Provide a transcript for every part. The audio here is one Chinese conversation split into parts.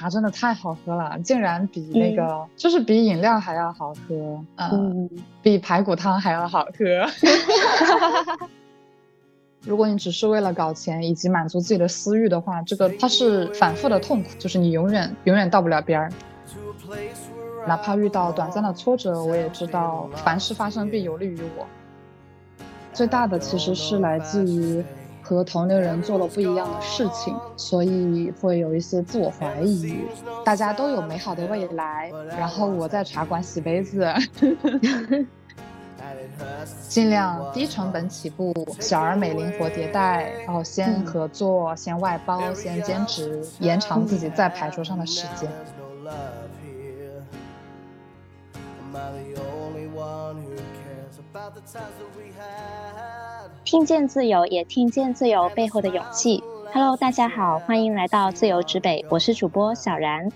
茶真的太好喝了，竟然比那个就是比饮料还要好喝，嗯，比排骨汤还要好喝。如果你只是为了搞钱以及满足自己的私欲的话，这个它是反复的痛苦，就是你永远永远到不了边儿。哪怕遇到短暂的挫折，我也知道凡事发生必有利于我。最大的其实是来自于和同龄人做了不一样的事情，所以会有一些自我怀疑。大家都有美好的未来，然后我在茶馆洗杯子。尽量低成本起步，小而美，灵活迭代。然后先合作，先外包，先兼职，延长自己在牌桌上的时间。听见自由，也听见自由背后的勇气。Hello，大家好，欢迎来到自由之北，我是主播小然，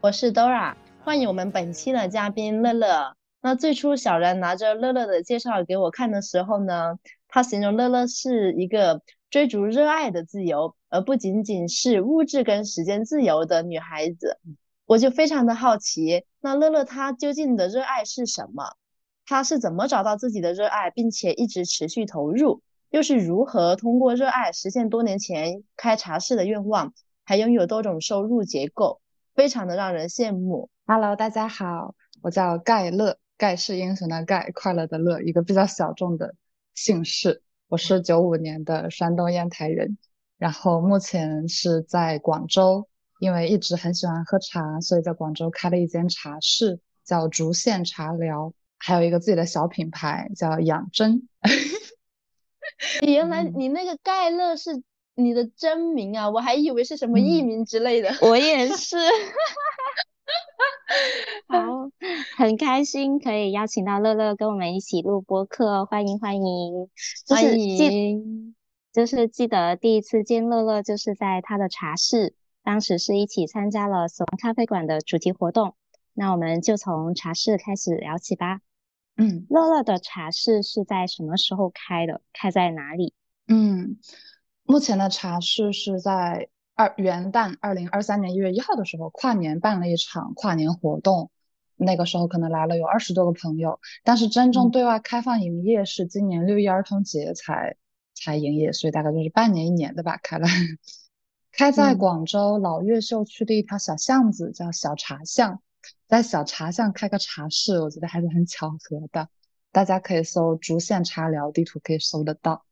我是 Dora，欢迎我们本期的嘉宾乐乐。那最初小然拿着乐乐的介绍给我看的时候呢，他形容乐乐是一个追逐热爱的自由，而不仅仅是物质跟时间自由的女孩子。我就非常的好奇，那乐乐她究竟的热爱是什么？她是怎么找到自己的热爱，并且一直持续投入？又是如何通过热爱实现多年前开茶室的愿望，还拥有多种收入结构，非常的让人羡慕。Hello，大家好，我叫盖乐。盖世英雄的盖，快乐的乐，一个比较小众的姓氏。我是九五年的山东烟台人，然后目前是在广州，因为一直很喜欢喝茶，所以在广州开了一间茶室，叫竹县茶寮，还有一个自己的小品牌叫养真。原来你那个盖乐是你的真名啊，我还以为是什么艺名之类的。我也 是。好，很开心可以邀请到乐乐跟我们一起录播客，欢迎欢迎欢迎。就是记得第一次见乐乐就是在他的茶室，当时是一起参加了死亡咖啡馆的主题活动。那我们就从茶室开始聊起吧。嗯，乐乐的茶室是在什么时候开的？开在哪里？嗯，目前的茶室是在。二元旦，二零二三年一月一号的时候，跨年办了一场跨年活动，那个时候可能来了有二十多个朋友，但是真正对外开放营业是今年六一儿童节才才营业，所以大概就是半年一年的吧，开了，开在广州老越秀区的一条小巷子，叫小茶巷，在小茶巷开个茶室，我觉得还是很巧合的，大家可以搜竹县茶寮地图可以搜得到，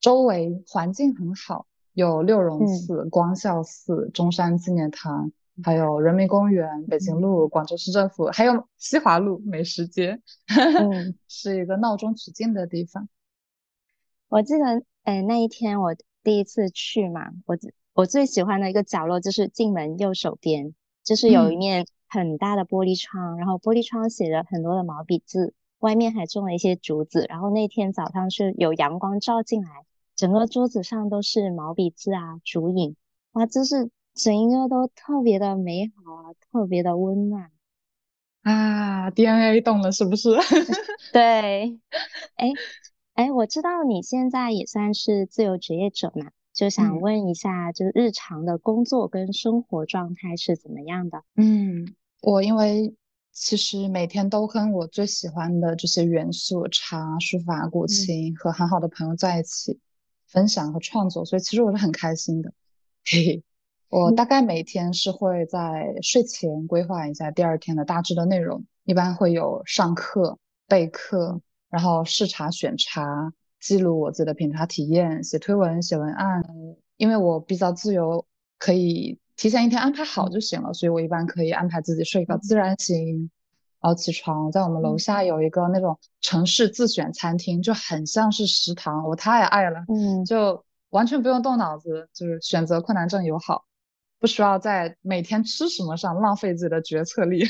周围环境很好。有六榕寺、光孝寺、中山纪念堂，还有人民公园、北京路、广州市政府，还有西华路美食街，是一个闹中取静的地方。我记得，哎，那一天我第一次去嘛，我我最喜欢的一个角落就是进门右手边，就是有一面很大的玻璃窗，然后玻璃窗写着很多的毛笔字，外面还种了一些竹子，然后那天早上是有阳光照进来。整个桌子上都是毛笔字啊，竹影，哇，就是整一个都特别的美好啊，特别的温暖啊，DNA 动了是不是？对，哎哎，我知道你现在也算是自由职业者嘛，就想问一下，就是日常的工作跟生活状态是怎么样的？嗯，我因为其实每天都跟我最喜欢的这些元素——茶、书法、古琴，和很好的朋友在一起。分享和创作，所以其实我是很开心的。嘿嘿，我大概每天是会在睡前规划一下第二天的大致的内容，一般会有上课、备课，然后试茶、选茶、记录我自己的品茶体验、写推文、写文案。因为我比较自由，可以提前一天安排好就行了，所以我一般可以安排自己睡个自然醒。然后起床，在我们楼下有一个那种城市自选餐厅，就很像是食堂，我太爱了。嗯，就完全不用动脑子，就是选择困难症友好，不需要在每天吃什么上浪费自己的决策力。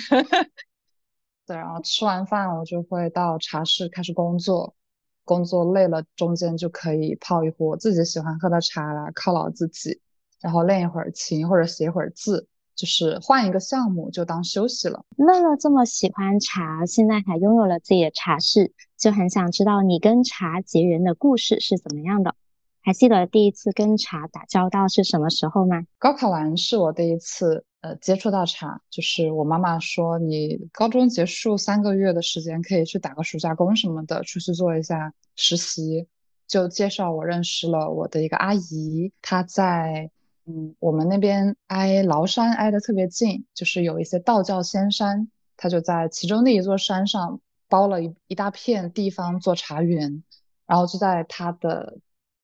对，然后吃完饭我就会到茶室开始工作，工作累了中间就可以泡一壶自己喜欢喝的茶来犒劳自己，然后练一会儿琴或者写一会儿字。就是换一个项目就当休息了。乐乐这么喜欢茶，现在还拥有了自己的茶室，就很想知道你跟茶结缘的故事是怎么样的。还记得第一次跟茶打交道是什么时候吗？高考完是我第一次呃接触到茶，就是我妈妈说你高中结束三个月的时间可以去打个暑假工什么的，出去做一下实习，就介绍我认识了我的一个阿姨，她在嗯我们那边挨崂山挨得特别近，就是有一些道教仙山，他就在其中的一座山上包了一一大片地方做茶园，然后就在他的。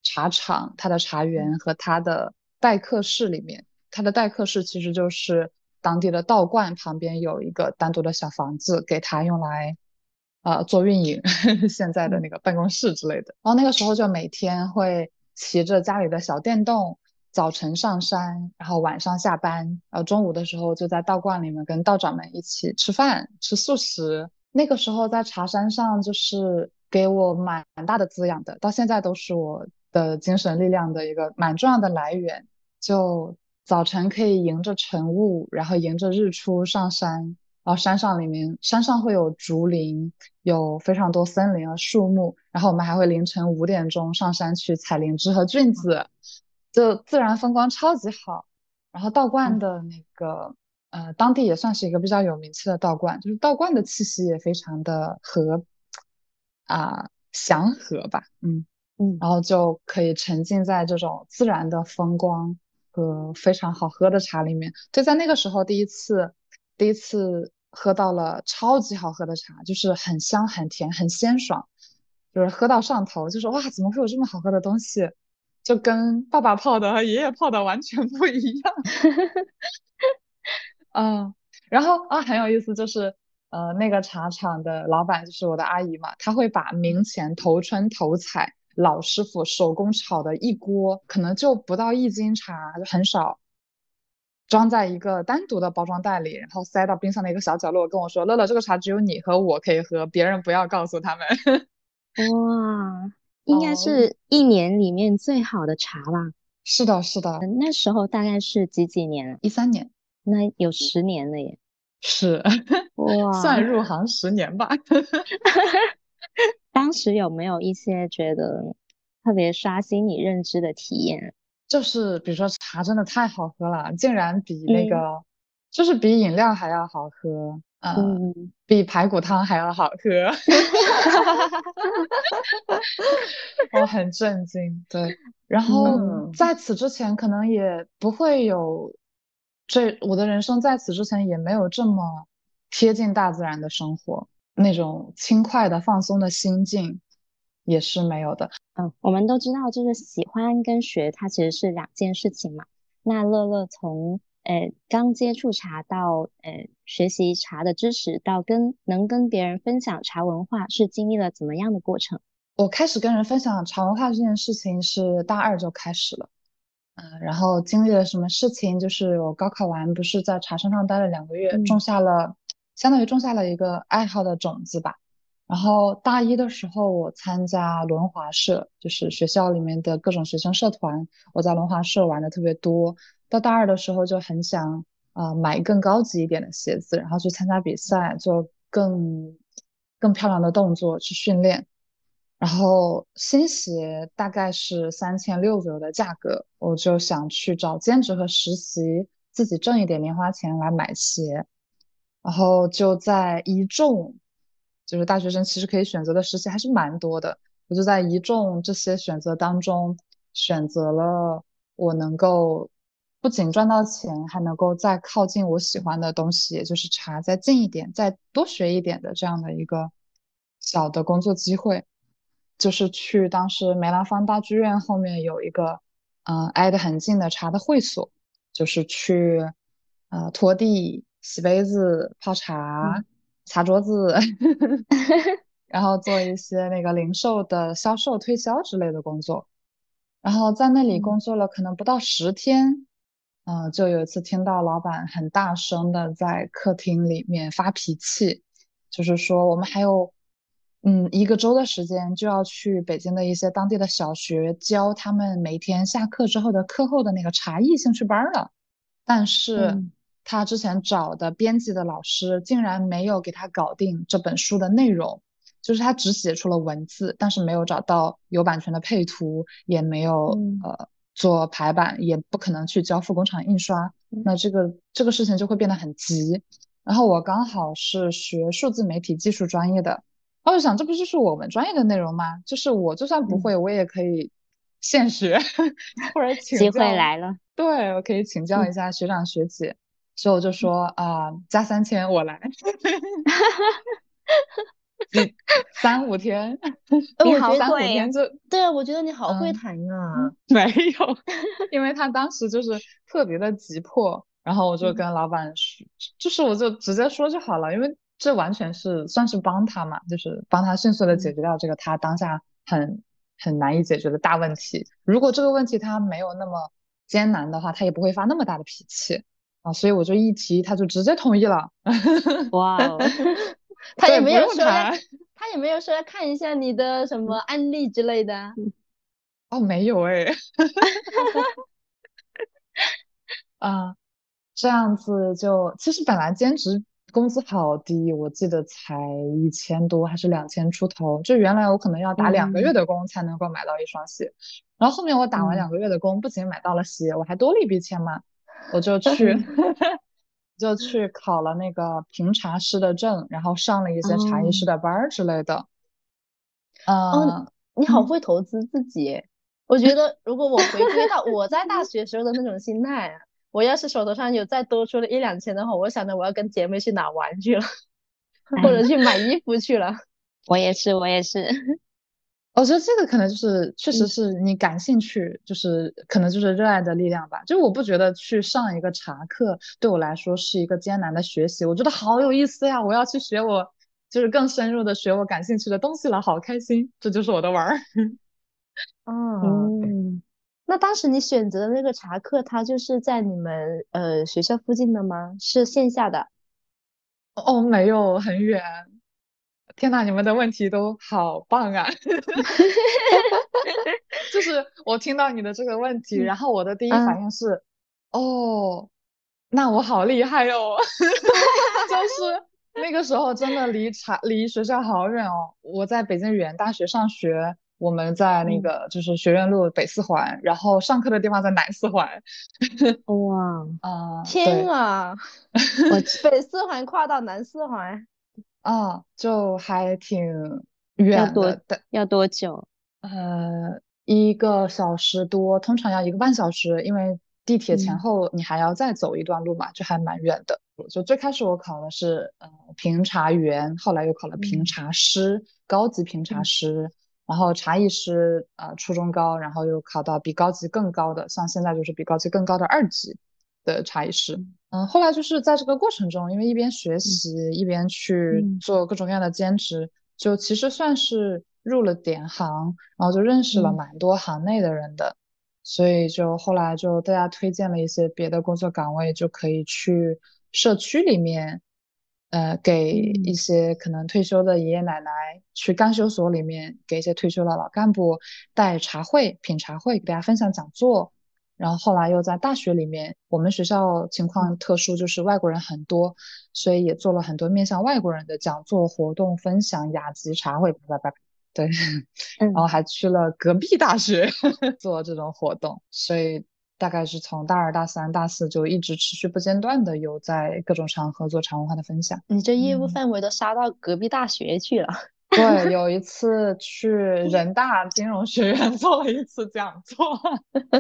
茶厂，它的茶园和它的待客室里面，它的待客室其实就是当地的道观旁边有一个单独的小房子，给他用来，呃，做运营，现在的那个办公室之类的。然后那个时候就每天会骑着家里的小电动，早晨上山，然后晚上下班，然后中午的时候就在道观里面跟道长们一起吃饭，吃素食。那个时候在茶山上就是给我蛮大的滋养的，到现在都是我。的精神力量的一个蛮重要的来源，就早晨可以迎着晨雾，然后迎着日出上山，然后山上里面山上会有竹林，有非常多森林和树木，然后我们还会凌晨五点钟上山去采灵芝和菌子，就自然风光超级好。然后道观的那个呃，当地也算是一个比较有名气的道观，就是道观的气息也非常的和啊祥和吧，嗯。嗯，然后就可以沉浸在这种自然的风光和非常好喝的茶里面。就在那个时候，第一次，第一次喝到了超级好喝的茶，就是很香、很甜、很鲜爽，就是喝到上头，就是哇，怎么会有这么好喝的东西？就跟爸爸泡的和爷爷泡的完全不一样。嗯，然后啊，很有意思，就是。呃，那个茶厂的老板就是我的阿姨嘛，她会把明前头春头采老师傅手工炒的一锅，可能就不到一斤茶，就很少，装在一个单独的包装袋里，然后塞到冰箱的一个小角落，跟我说：“乐乐，这个茶只有你和我可以喝，别人不要告诉他们。” 哇，应该是一年里面最好的茶吧？是的，是的。那时候大概是几几年？一三年。那有十年了耶。是，哇，算入行十年吧。当时有没有一些觉得特别刷新你认知的体验？就是比如说茶真的太好喝了，竟然比那个，就是比饮料还要好喝，嗯，比排骨汤还要好喝。我很震惊，对。然后在此之前可能也不会有。这我的人生在此之前也没有这么贴近大自然的生活，那种轻快的放松的心境也是没有的。嗯，我们都知道，就是喜欢跟学它其实是两件事情嘛。那乐乐从呃刚接触茶到呃学习茶的知识，到跟能跟别人分享茶文化，是经历了怎么样的过程？我开始跟人分享茶文化这件事情是大二就开始了。嗯，然后经历了什么事情？就是我高考完，不是在茶山上待了两个月，种下了，相当于种下了一个爱好的种子吧。然后大一的时候，我参加轮滑社，就是学校里面的各种学生社团，我在轮滑社玩的特别多。到大二的时候，就很想呃买更高级一点的鞋子，然后去参加比赛，做更更漂亮的动作去训练。然后新鞋大概是三千六左右的价格，我就想去找兼职和实习，自己挣一点零花钱来买鞋。然后就在一众，就是大学生其实可以选择的实习还是蛮多的，我就在一众这些选择当中选择了我能够不仅赚到钱，还能够再靠近我喜欢的东西，也就是茶再近一点，再多学一点的这样的一个小的工作机会。就是去当时梅兰芳大剧院后面有一个，嗯，挨得很近的茶的会所，就是去，呃，拖地、洗杯子、泡茶、擦桌子，然后做一些那个零售的销售、推销之类的工作。然后在那里工作了可能不到十天，嗯，就有一次听到老板很大声的在客厅里面发脾气，就是说我们还有。嗯，一个周的时间就要去北京的一些当地的小学教他们每天下课之后的课后的那个茶艺兴趣班了。但是他之前找的编辑的老师竟然没有给他搞定这本书的内容，就是他只写出了文字，但是没有找到有版权的配图，也没有呃做排版，也不可能去交付工厂印刷，那这个这个事情就会变得很急。然后我刚好是学数字媒体技术专业的，我就想这不就是我们专业的内容吗？就是我就算不会，我也可以现学或者 请机会来了，对我可以请教一下学长学姐，所以我就说啊，加三千我来。三五天，你好三五天就对啊，我觉得你好会谈啊。没有，因为他当时就是特别的急迫，然后我就跟老板说，就是我就直接说就好了，因为这完全是算是帮他嘛，就是帮他迅速的解决掉这个他当下很很难以解决的大问题。如果这个问题他没有那么艰难的话，他也不会发那么大的脾气啊，所以我就一提，他就直接同意了。哇。他也没有说，他也没有说要看一下你的什么案例之类的。哦，没有哎。啊，这样子就其实本来兼职工资好低，我记得才一千多还是两千出头。就原来我可能要打两个月的工才能够买到一双鞋，然后后面我打完两个月的工，不仅买到了鞋，我还多了一笔钱嘛，我就去。就去考了那个评茶师的证，然后上了一些茶艺师的班儿之类的。嗯，你好会投资自己。我觉得如果我回归到 我在大学时候的那种心态，我要是手头上有再多出了一两千的话，我想着我要跟姐妹去哪玩去了，或者去买衣服去了。我也是，我也是。我觉得这个可能就是，确实是你感兴趣，就是可能就是热爱的力量吧。就我不觉得去上一个茶课对我来说是一个艰难的学习，我觉得好有意思呀！我要去学我，就是更深入的学我感兴趣的东西了，好开心！这就是我的玩儿。嗯，那当时你选择的那个茶课，它就是在你们呃学校附近的吗？是线下的？哦，没有，很远。天呐，你们的问题都好棒啊！就是我听到你的这个问题，然后我的第一反应是，哦，那我好厉害哦！就是那个时候真的离茶离学校好远哦。我在北京语言大学上学，我们在那个就是学院路北四环，然后上课的地方在南四环。哇 啊！天啊！我北四环跨到南四环。啊，就还挺远的，要多久？呃，一个小时多，通常要一个半小时，因为地铁前后你还要再走一段路嘛，就还蛮远的。就最开始我考的是呃评茶员，后来又考了评茶师，高级评茶师，然后茶艺师，呃初中高，然后又考到比高级更高的，像现在就是比高级更高的二级的茶艺师。嗯，后来就是在这个过程中，因为一边学习一边去做各种各样的兼职，就其实算是入了点行，然后就认识了蛮多行内的人的，所以就后来就大家推荐了一些别的工作岗位，就可以去社区里面，呃，给一些可能退休的爷爷奶奶去干休所里面给一些退休的老干部带茶会、品茶会，给大家分享讲座。然后后来又在大学里面，我们学校情况特殊，就是外国人很多，所以也做了很多面向外国人的讲座活动、分享、雅集茶会，叭叭叭，对，然后还去了隔壁大学 做这种活动，所以大概是从大二、大三、大四就一直持续不间断的有在各种场合做茶文化的分享。你这业务范围都杀到隔壁大学去了。对，有一次去人大金融学院 做了一次讲座，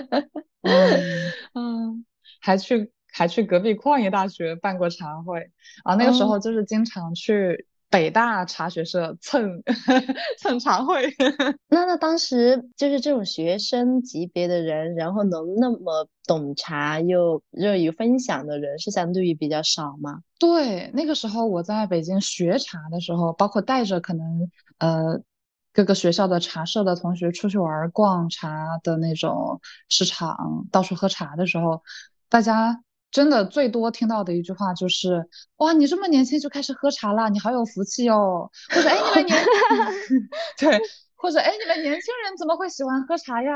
嗯。嗯，还去还去隔壁矿业大学办过茶会。啊，那个时候就是经常去。北大茶学社蹭蹭茶会，那那当时就是这种学生级别的人，然后能那么懂茶又热于分享的人，是相对于比较少吗？对，那个时候我在北京学茶的时候，包括带着可能呃各个学校的茶社的同学出去玩逛茶的那种市场，到处喝茶的时候，大家。真的最多听到的一句话就是哇，你这么年轻就开始喝茶了，你好有福气哦。或者哎，你们年 对，或者哎，你们年轻人怎么会喜欢喝茶呀？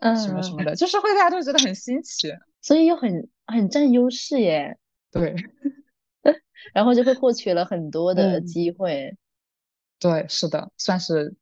嗯，什么什么的，就是会大家都觉得很新奇，所以又很很占优势耶。对，然后就会获取了很多的机会。对，是的，算是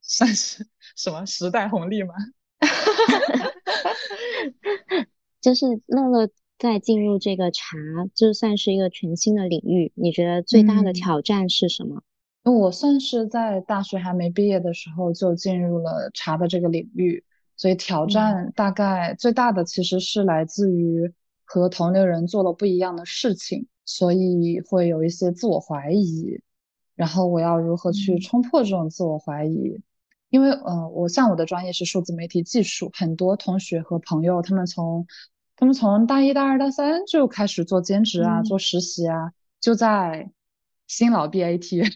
算是什么时代红利吗？就是乐乐在进入这个茶，就算是一个全新的领域，你觉得最大的挑战是什么？我算是在大学还没毕业的时候就进入了茶的这个领域，所以挑战大概最大的其实是来自于和同龄人做了不一样的事情，所以会有一些自我怀疑，然后我要如何去冲破这种自我怀疑？因为，呃，我像我的专业是数字媒体技术，很多同学和朋友他们从他们从大一、大二、大三就开始做兼职啊，做实习啊，就在。新老 BAT，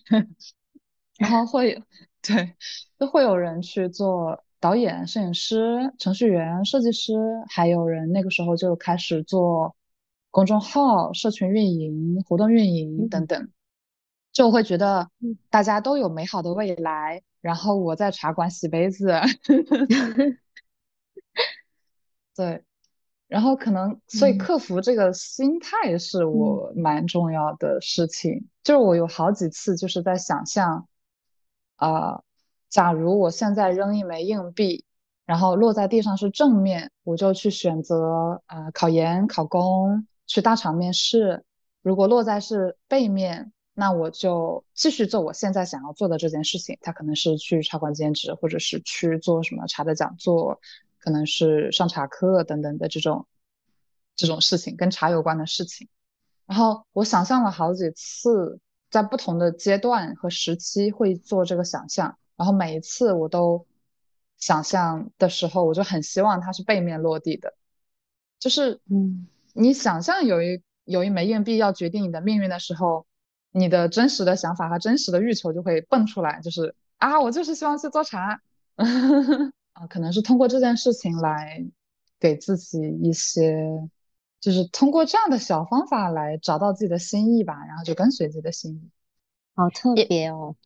然后会对，都会有人去做导演、摄影师、程序员、设计师，还有人那个时候就开始做公众号、社群运营、活动运营等等，就会觉得大家都有美好的未来，然后我在茶馆洗杯子，对。然后可能，所以克服这个心态是我蛮重要的事情。就是我有好几次就是在想象，啊，假如我现在扔一枚硬币，然后落在地上是正面，我就去选择啊考研、考公，去大厂面试；如果落在是背面，那我就继续做我现在想要做的这件事情。它可能是去茶馆兼职，或者是去做什么茶的讲座。可能是上茶课等等的这种这种事情，跟茶有关的事情。然后我想象了好几次，在不同的阶段和时期会做这个想象。然后每一次我都想象的时候，我就很希望它是背面落地的。就是，嗯，你想象有一有一枚硬币要决定你的命运的时候，你的真实的想法和真实的欲求就会蹦出来，就是啊，我就是希望去做茶。啊，可能是通过这件事情来给自己一些，就是通过这样的小方法来找到自己的心意吧，然后就跟随自己的心意。好特别哦！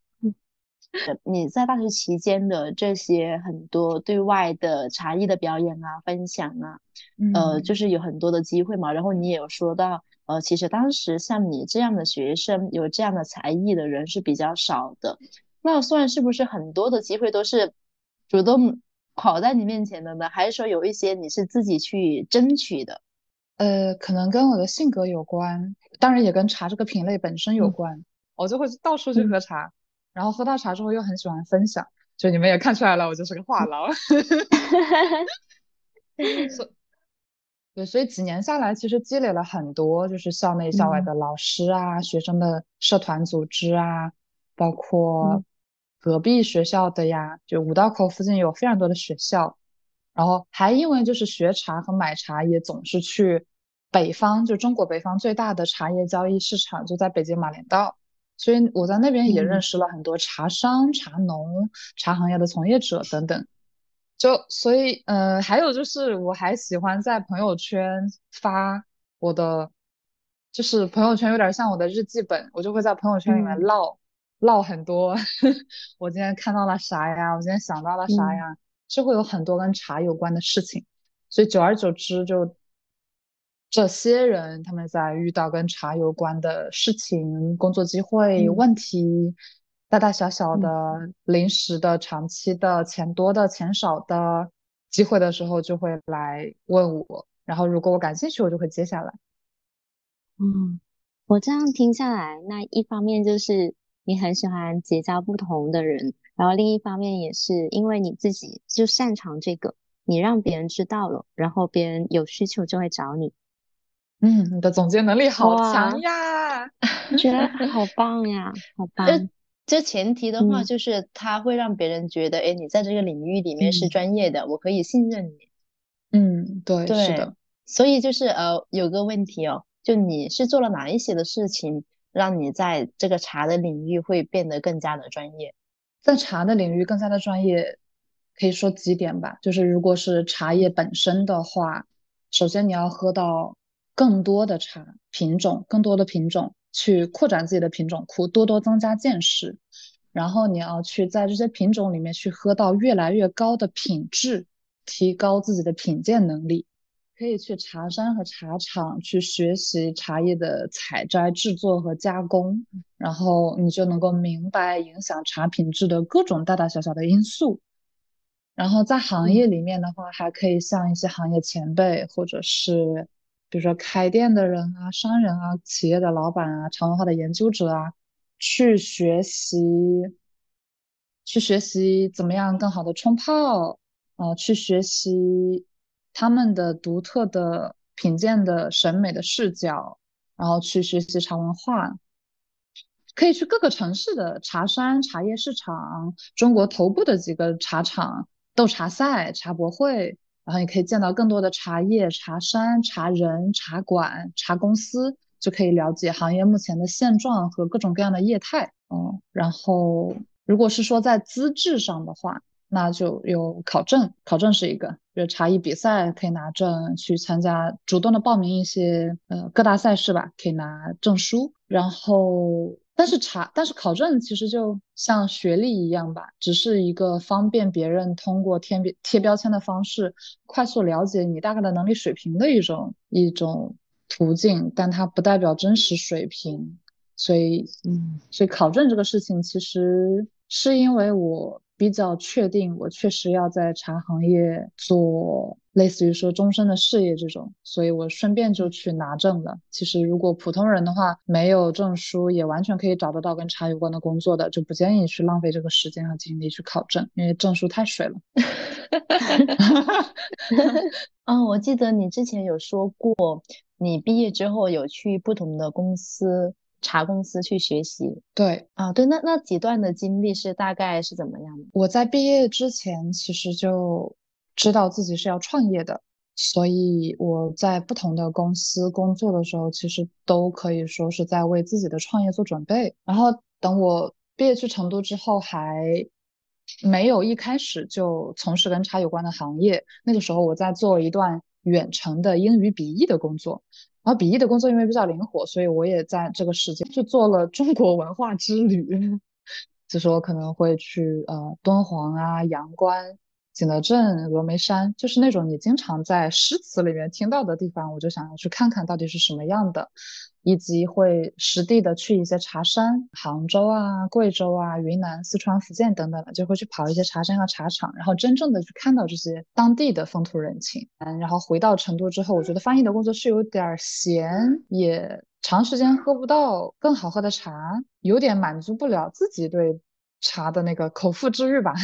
你在大学期间的这些很多对外的茶艺的表演啊、分享啊，呃，就是有很多的机会嘛。然后你也有说到，呃，其实当时像你这样的学生，有这样的才艺的人是比较少的。那算是不是很多的机会都是主动？跑在你面前的呢，还是说有一些你是自己去争取的？呃，可能跟我的性格有关，当然也跟茶这个品类本身有关。我就会到处去喝茶，然后喝到茶之后又很喜欢分享。就你们也看出来了，我就是个话痨。对，所以几年下来，其实积累了很多，就是校内校外的老师啊，学生的社团组织啊，包括。隔壁学校的呀，就五道口附近有非常多的学校，然后还因为就是学茶和买茶也总是去北方，就中国北方最大的茶叶交易市场就在北京马连道，所以我在那边也认识了很多茶商、茶农、茶行业的从业者等等。就所以，嗯，还有就是我还喜欢在朋友圈发我的，就是朋友圈有点像我的日记本，我就会在朋友圈里面唠。唠很多，我今天看到了啥呀？我今天想到了啥呀？就会有很多跟茶有关的事情，所以久而久之，就这些人他们在遇到跟茶有关的事情、工作机会、问题，大大小小的、临时的、长期的、钱多的、钱少的机会的时候，就会来问我，然后如果我感兴趣，我就会接下来。嗯，我这样听下来，那一方面就是。你很喜欢结交不同的人，然后另一方面也是因为你自己就擅长这个，你让别人知道了，然后别人有需求就会找你。嗯，你的总结能力好强呀，觉得 好棒呀，好棒。这前提的话就是他会让别人觉得，哎，你在这个领域里面是专业的，我可以信任你。嗯，对，是的。所以就是呃，有个问题哦，就你是做了哪一些的事情？让你在这个茶的领域会变得更加的专业，在茶的领域更加的专业，可以说几点吧。就是如果是茶叶本身的话，首先你要喝到更多的茶品种，更多的品种去扩展自己的品种库，多多增加见识。然后你要去在这些品种里面去喝到越来越高的品质，提高自己的品鉴能力。可以去茶山和茶厂去学习茶叶的采摘、制作和加工，然后你就能够明白影响茶品质的各种大大小小的因素。然后在行业里面的话，还可以向一些行业前辈，或者是比如说开店的人啊、商人啊、企业的老板啊、茶文化的研究者啊，去学习，去学习怎么样更好的冲泡，啊，去学习他们的独特的品鉴的审美的视角，然后去学习茶文化。可以去各个城市的茶山、茶叶市场，中国头部的几个茶厂。豆茶赛、茶博会，然后你可以见到更多的茶叶、茶山、茶人、茶馆、茶公司，就可以了解行业目前的现状和各种各样的业态。嗯，然后如果是说在资质上的话，那就有考证，考证是一个，就是茶艺比赛可以拿证去参加，主动的报名一些呃各大赛事吧，可以拿证书，然后。但是查，但是考证其实就像学历一样吧，只是一个方便别人通过贴标贴标签的方式，快速了解你大概的能力水平的一种一种途径，但它不代表真实水平。所以，嗯，所以考证这个事情，其实是因为我。比较确定，我确实要在茶行业做类似于说终身的事业这种，所以我顺便就去拿证了。其实如果普通人的话，没有证书也完全可以找得到跟茶有关的工作的，就不建议去浪费这个时间和精力去考证，因为证书太水了。嗯，我记得你之前有说过，你毕业之后有去不同的公司。茶公司去学习，对啊，对，那那几段的经历是大概是怎么样的？我在毕业之前其实就知道自己是要创业的，所以我在不同的公司工作的时候，其实都可以说是在为自己的创业做准备。然后等我毕业去成都之后，还没有一开始就从事跟茶有关的行业，那个时候我在做一段远程的英语笔译的工作。然后笔译的工作因为比较灵活，所以我也在这个时间去做了中国文化之旅，就是我可能会去呃敦煌啊、阳关、景德镇、峨眉山，就是那种你经常在诗词里面听到的地方，我就想要去看看到底是什么样的。以及会实地的去一些茶山，杭州啊、贵州啊、云南、四川、福建等等的，就会去跑一些茶山和茶厂，然后真正的去看到这些当地的风土人情。嗯，然后回到成都之后，我觉得翻译的工作是有点闲，也长时间喝不到更好喝的茶，有点满足不了自己对茶的那个口腹之欲吧。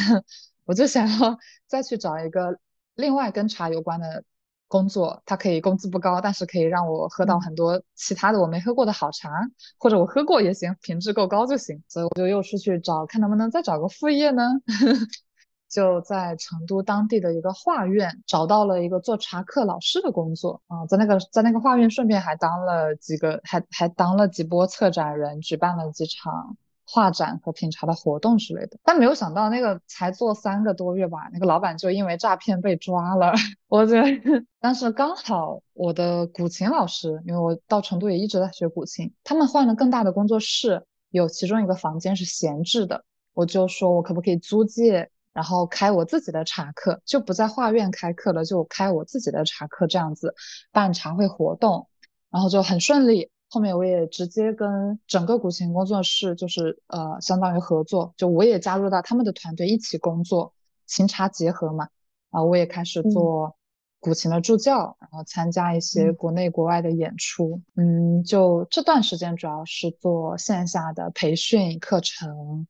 我就想要 再去找一个另外跟茶有关的。工作，它可以工资不高，但是可以让我喝到很多其他的我没喝过的好茶，或者我喝过也行，品质够高就行。所以我就又出去找，看能不能再找个副业呢？就在成都当地的一个画院找到了一个做茶课老师的工作啊，在那个在那个画院顺便还当了几个，还还当了几波策展人，举办了几场。画展和品茶的活动之类的，但没有想到那个才做三个多月吧，那个老板就因为诈骗被抓了。我觉得，但是刚好我的古琴老师，因为我到成都也一直在学古琴，他们换了更大的工作室，有其中一个房间是闲置的，我就说我可不可以租借，然后开我自己的茶课，就不在画院开课了，就开我自己的茶课，这样子办茶会活动，然后就很顺利。后面我也直接跟整个古琴工作室，就是呃，相当于合作，就我也加入到他们的团队一起工作，琴茶结合嘛。啊，我也开始做古琴的助教，然后参加一些国内国外的演出。嗯，就这段时间主要是做线下的培训课程，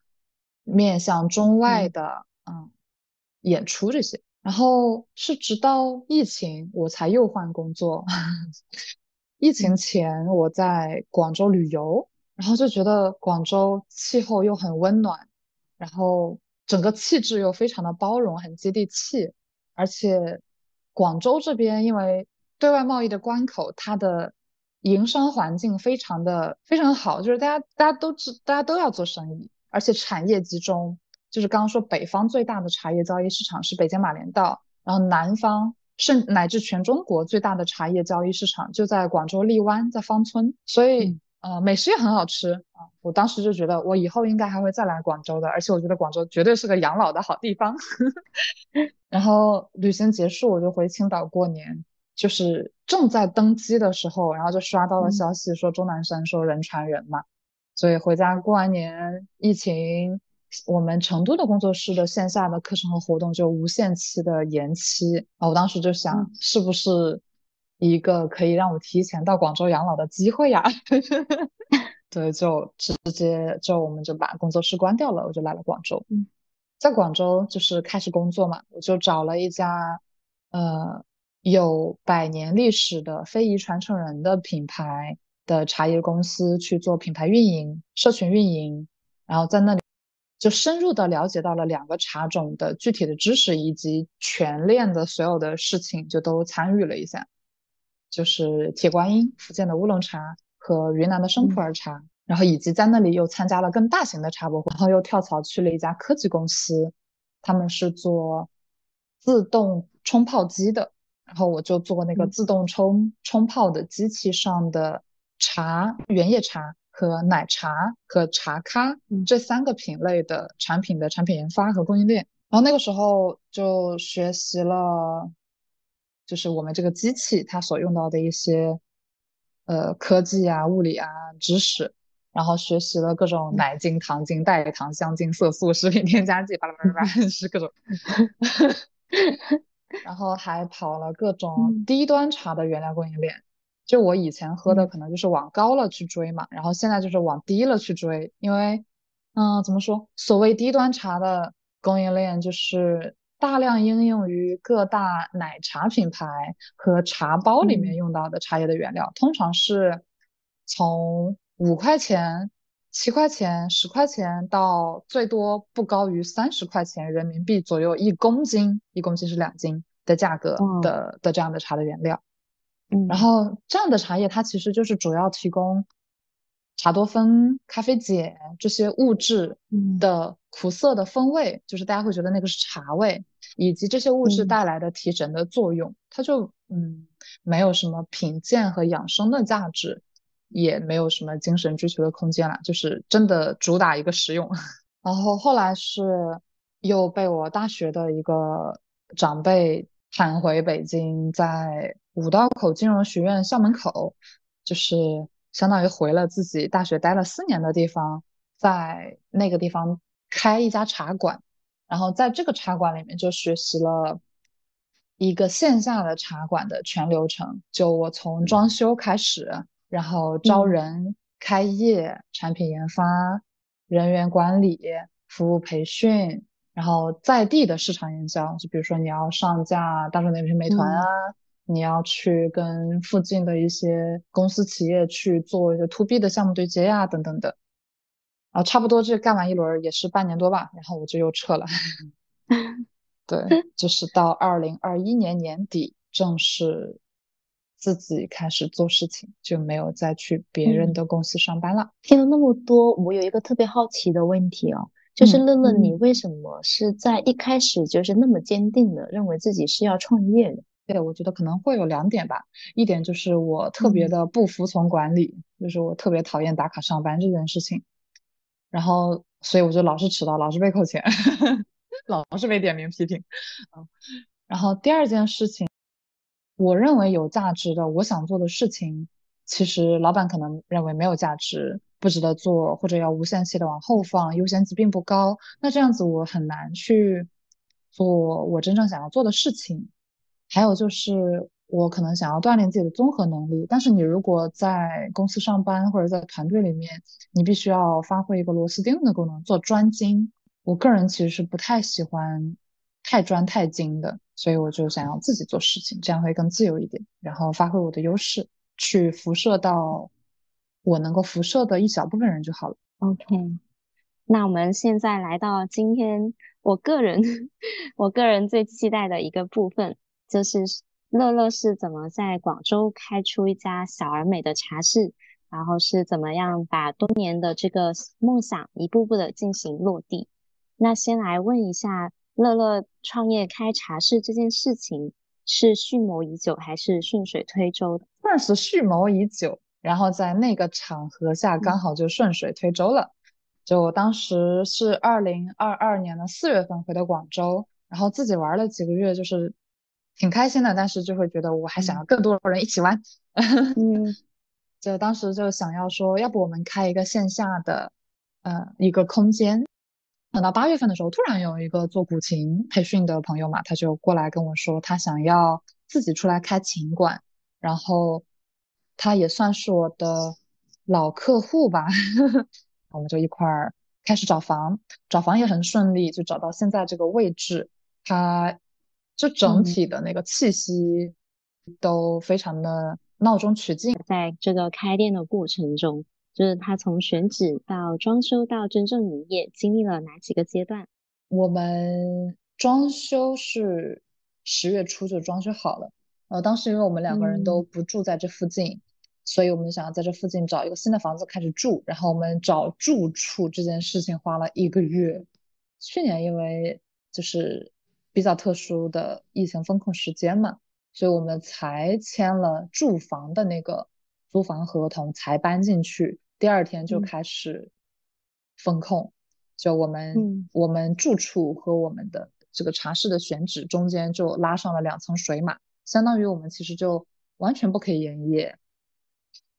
面向中外的嗯演出这些。然后是直到疫情，我才又换工作。疫情前我在广州旅游，然后就觉得广州气候又很温暖，然后整个气质又非常的包容，很接地气。而且广州这边因为对外贸易的关口，它的营商环境非常的非常好，就是大家大家都知大家都要做生意，而且产业集中，就是刚刚说北方最大的茶叶交易市场是北京马连道，然后南方。甚乃至全中国最大的茶叶交易市场就在广州荔湾，在芳村，所以呃美食也很好吃啊。我当时就觉得我以后应该还会再来广州的，而且我觉得广州绝对是个养老的好地方。然后旅行结束，我就回青岛过年，就是正在登机的时候，然后就刷到了消息说钟南山说人传人嘛，所以回家过完年，疫情，我们成都的工作室的线下的课程和活动就无限期的延期啊，我当时就想是不是一个可以让我提前到广州养老的机会呀？对，就直接就我们就把工作室关掉了，我就来了广州。嗯，在广州就是开始工作嘛，我就找了一家呃有百年历史的非遗传承人的品牌的茶叶公司去做品牌运营、社群运营，然后在那里就深入的了解到了两个茶种的具体的知识以及全链的所有的事情，就都参与了一下，就是铁观音、福建的乌龙茶。和云南的生普洱茶，然后以及在那里又参加了更大型的茶博会，然后又跳槽去了一家科技公司，他们是做自动冲泡机的，然后我就做那个自动冲冲泡的机器上的茶、原叶茶和奶茶和茶咖这三个品类的产品的产品研发和供应链，然后那个时候就学习了，就是我们这个机器它所用到的一些。呃，科技啊，物理啊，知识，然后学习了各种奶精、糖精、代糖、香精、色素、食品添加剂，巴拉巴拉巴拉，是各种。然后还跑了各种低端茶的原料供应链。就我以前喝的可能就是往高了去追嘛，然后现在就是往低了去追，因为，嗯，怎么说？所谓低端茶的供应链就是。大量应用于各大奶茶品牌和茶包里面用到的茶叶的原料，通常是从五块钱、七块钱、十块钱到最多不高于三十块钱人民币左右一公斤，一公斤是两斤的价格的的这样的茶的原料。嗯，然后这样的茶叶它其实就是主要提供。茶多酚、咖啡碱这些物质的苦涩的风味，就是大家会觉得那个是茶味，以及这些物质带来的提神的作用，它就嗯没有什么品鉴和养生的价值，也没有什么精神追求的空间了，就是真的主打一个实用。然后后来是又被我大学的一个长辈喊回北京，在五道口金融学院校门口，就是。相当于回了自己大学待了四年的地方，在那个地方开一家茶馆，然后在这个茶馆里面就学习了一个线下的茶馆的全流程，就我从装修开始，然后招人、开业、产品研发、人员管理、服务培训，然后在地的市场营销，就比如说你要上架大众点评、美团啊。你要去跟附近的一些公司企业去做一个 to B 的项目对接呀，等等的，啊，差不多这干完一轮也是半年多吧，然后我就又撤了。对，就是到二零二一年年底正式自己开始做事情，就没有再去别人的公司上班了。听了那么多，我有一个特别好奇的问题哦，就是乐乐，你为什么是在一开始就是那么坚定的认为自己是要创业的？对，我觉得可能会有两点吧。一点就是我特别的不服从管理，就是我特别讨厌打卡上班这件事情。然后，所以我就老是迟到，老是被扣钱，老是被点名批评。嗯。然后第二件事情，我认为有价值的，我想做的事情，其实老板可能认为没有价值，不值得做，或者要无限期的往后放，优先级并不高。那这样子我很难去做我真正想要做的事情。还有就是，我可能想要锻炼自己的综合能力，但是你如果在公司上班或者在团队里面，你必须要发挥一个螺丝钉的功能，做专精。我个人其实是不太喜欢太专太精的，所以我就想要自己做事情，这样会更自由一点，然后发挥我的优势，去辐射到我能够辐射的一小部分人就好了。OK，那我们现在来到今天我个人 我个人最期待的一个部分。就是乐乐是怎么在广州开出一家小而美的茶室，然后是怎么样把多年的这个梦想一步步的进行落地。那先来问一下，乐乐创业开茶室这件事情是蓄谋已久还是顺水推舟的？算是蓄谋已久，然后在那个场合下刚好就顺水推舟了。就我当时是二零二二年的四月份回的广州，然后自己玩了几个月，就是。挺开心的，但是就会觉得我还想要更多的人一起玩。嗯，就当时就想要说，要不我们开一个线下的呃一个空间。等到八月份的时候，突然有一个做古琴培训的朋友嘛，他就过来跟我说，他想要自己出来开琴馆，然后他也算是我的老客户吧，我们就一块儿开始找房，找房也很顺利，就找到现在这个位置，它就整体的那个气息都非常的闹中取静。在这个开店的过程中。就是他从选址到装修到真正营业，经历了哪几个阶段？我们装修是十月初就装修好了。呃，当时因为我们两个人都不住在这附近，所以我们想要在这附近找一个新的房子开始住。然后我们找住处这件事情花了一个月。去年因为就是比较特殊的疫情风控时间嘛，所以我们才签了住房的那个租房合同，才搬进去。第二天就开始风控，就我们我们住处和我们的这个茶室的选址中间就拉上了两层水马，相当于我们其实就完全不可以营业。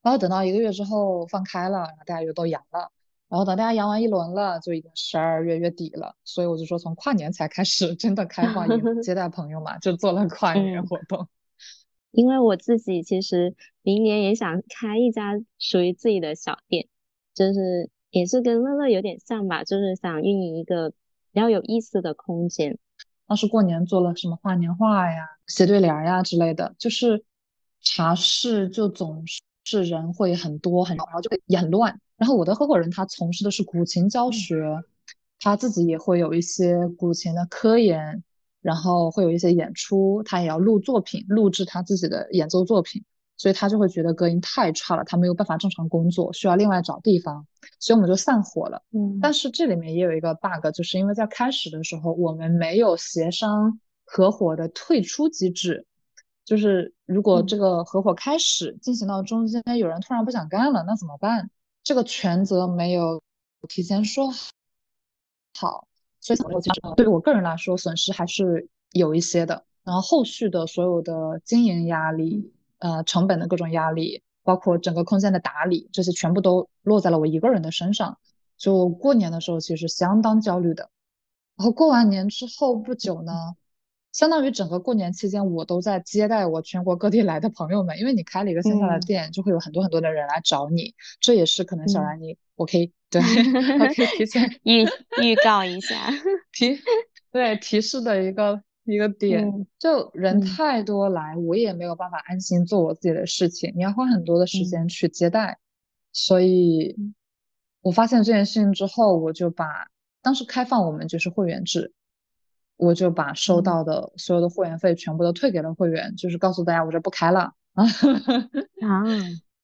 然后等到一个月之后放开了，然后大家又都阳了，然后等大家阳完一轮了，就已经十二月月底了。所以我就说从跨年才开始 真的开放 接待朋友嘛，就做了跨年活动。因为我自己其实明年也想开一家属于自己的小店，就是也是跟乐乐有点像吧，就是想运营一个比较有意思的空间。当时过年做了什么画年画呀、写对联呀之类的，就是茶室就总是人会很多很，然后就会也很乱。然后我的合伙人他从事的是古琴教学，他自己也会有一些古琴的科研。然后会有一些演出，他也要录作品，录制他自己的演奏作品，所以他就会觉得隔音太差了，他没有办法正常工作，需要另外找地方，所以我们就散伙了。嗯，但是这里面也有一个 bug，就是因为在开始的时候我们没有协商合伙的退出机制，就是如果这个合伙开始进行到中间，有人突然不想干了，那怎么办？这个权责没有提前说好。所以对于我个人来说，损失还是有一些的。然后后续的所有的经营压力、呃成本的各种压力，包括整个空间的打理，这些全部都落在了我一个人的身上。就过年的时候，其实相当焦虑的。然后过完年之后不久呢，相当于整个过年期间，我都在接待我全国各地来的朋友们。因为你开了一个线下的店，就会有很多很多的人来找你。这也是可能小然你，我可以。对，我可以提前预预告一下，提对提示的一个一个点，就人太多来，我也没有办法安心做我自己的事情，你要花很多的时间去接待，所以我发现这件事情之后，我就把当时开放我们就是会员制，我就把收到的所有的会员费全部都退给了会员，就是告诉大家我这不开了。啊，啊，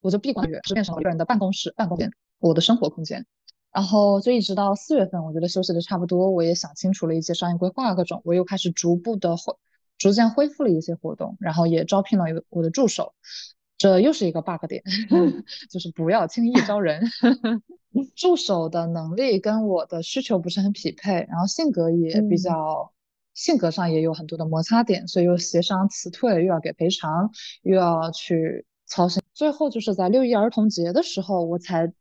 我就闭关就变成了一个人的办公室办公间。我的生活空间，然后就一直到四月份，我觉得休息的差不多，我也想清楚了一些商业规划各种，我又开始逐步的恢，逐渐恢复了一些活动，然后也招聘了一个我的助手，这又是一个 bug 点，就是不要轻易招人，助手的能力跟我的需求不是很匹配，然后性格也比较，性格上也有很多的摩擦点，所以又协商辞退，又要给赔偿，又要去操心，最后就是在六一儿童节的时候，我才。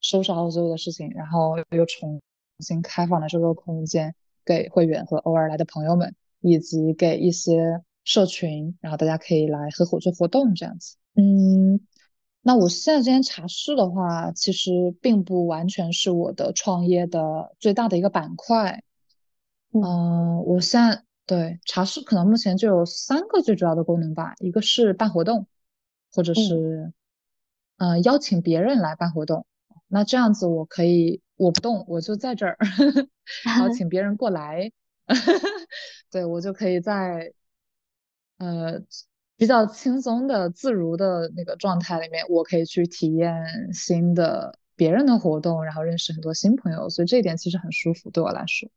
收拾好所有的事情，然后又重新开放了这个空间给会员和偶尔来的朋友们，以及给一些社群，然后大家可以来合伙做活动这样子。嗯，那我现在这间茶室的话，其实并不完全是我的创业的最大的一个板块。嗯，我现在对茶室可能目前就有三个最主要的功能吧，一个是办活动，或者是嗯邀请别人来办活动。那这样子我可以我不动，我就在这儿，然后 请别人过来，对我就可以在呃比较轻松的、自如的那个状态里面，我可以去体验新的别人的活动，然后认识很多新朋友，所以这一点其实很舒服对我来说。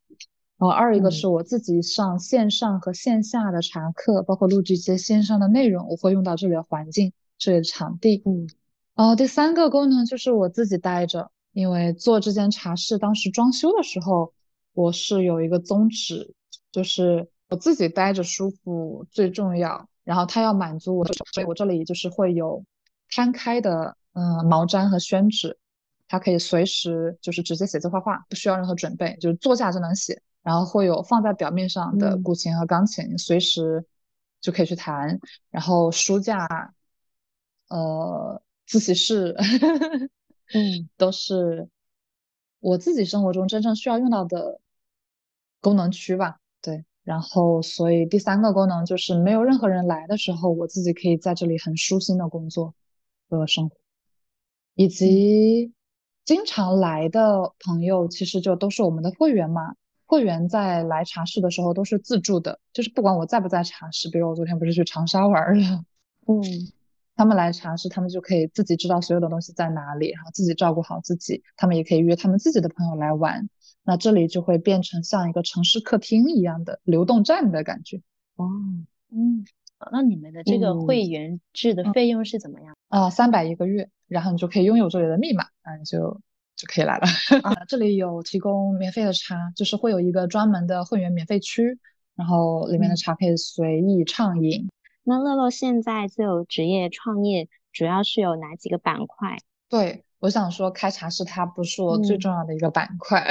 然后二一个是我自己上线上和线下的茶课，包括录制一些线上的内容，我会用到这里的环境、这里的场地。嗯。哦，第三个功能就是我自己待着，因为做这间茶室当时装修的时候，我是有一个宗旨，就是我自己待着舒服最重要，然后它要满足我，所以我这里就是会有摊开的嗯毛毡和宣纸，它可以随时就是直接写字画画，不需要任何准备，就是坐下就能写。然后会有放在表面上的古琴和钢琴，随时就可以去弹。然后书架，呃，自习室，嗯，都是我自己生活中真正需要用到的功能区吧。对，然后所以第三个功能就是没有任何人来的时候，我自己可以在这里很舒心的工作和生活，以及经常来的朋友，其实就都是我们的会员嘛。会员在来茶室的时候都是自助的，就是不管我在不在茶室，比如我昨天不是去长沙玩了，嗯，他们来茶室，他们就可以自己知道所有的东西在哪里，然后自己照顾好自己，他们也可以约他们自己的朋友来玩，那这里就会变成像一个城市客厅一样的流动站的感觉。哦，嗯，那你们的这个会员制的费用是怎么样？啊，三百一个月，然后你就可以拥有这里的密码，嗯，就。就可以来了 啊！这里有提供免费的茶，就是会有一个专门的会员免费区，然后里面的茶可以随意畅饮。那乐乐现在自由职业创业主要是有哪几个板块？对，我想说开茶室它不是我最重要的一个板块。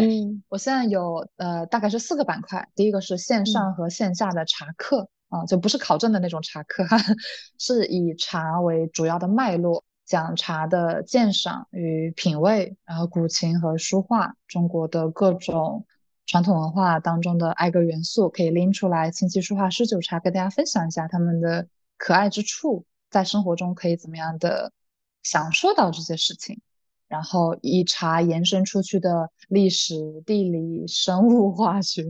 嗯，我现在有呃大概是四个板块，第一个是线上和线下的茶课啊，就不是考证的那种茶课，是以茶为主要的脉络。讲茶的鉴赏与品味，然后古琴和书画，中国的各种传统文化当中的挨个元素可以拎出来，琴棋书画诗酒茶跟大家分享一下他们的可爱之处，在生活中可以怎么样的享受到这些事情，然后以茶延伸出去的历史、地理、生物化学，